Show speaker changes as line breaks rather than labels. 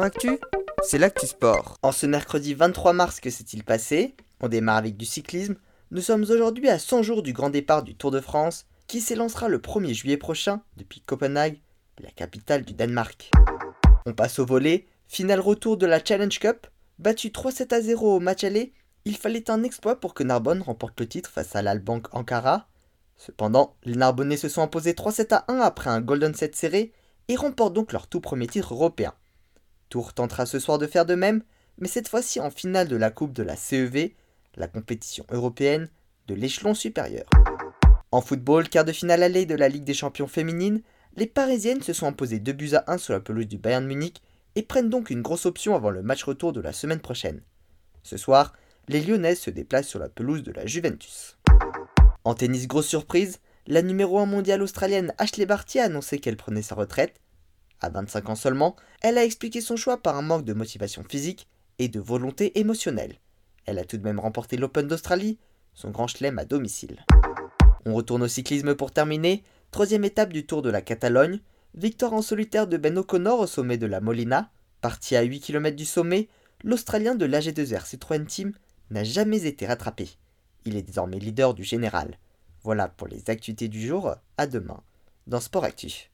Actu, c'est l'actu sport. En ce mercredi 23 mars, que s'est-il passé On démarre avec du cyclisme. Nous sommes aujourd'hui à 100 jours du grand départ du Tour de France, qui s'élancera le 1er juillet prochain depuis Copenhague, la capitale du Danemark. On passe au volet, final retour de la Challenge Cup. Battu 3-7 à 0 au match aller, il fallait un exploit pour que Narbonne remporte le titre face à l'Albank Ankara. Cependant, les Narbonnais se sont imposés 3-7 à 1 après un Golden Set serré et remportent donc leur tout premier titre européen. Tour tentera ce soir de faire de même, mais cette fois-ci en finale de la Coupe de la CEV, la compétition européenne de l'échelon supérieur. En football, quart de finale aller de la Ligue des champions féminines, les Parisiennes se sont imposées 2 buts à 1 sur la pelouse du Bayern Munich et prennent donc une grosse option avant le match retour de la semaine prochaine. Ce soir, les Lyonnaises se déplacent sur la pelouse de la Juventus. En tennis, grosse surprise, la numéro 1 mondiale australienne Ashley Barty a annoncé qu'elle prenait sa retraite. À 25 ans seulement, elle a expliqué son choix par un manque de motivation physique et de volonté émotionnelle. Elle a tout de même remporté l'Open d'Australie, son grand chelem à domicile. On retourne au cyclisme pour terminer. Troisième étape du Tour de la Catalogne. Victoire en solitaire de Ben O'Connor au sommet de la Molina. Parti à 8 km du sommet, l'Australien de l'AG2R Citroën Team n'a jamais été rattrapé. Il est désormais leader du général. Voilà pour les actualités du jour. À demain dans Sport Actif.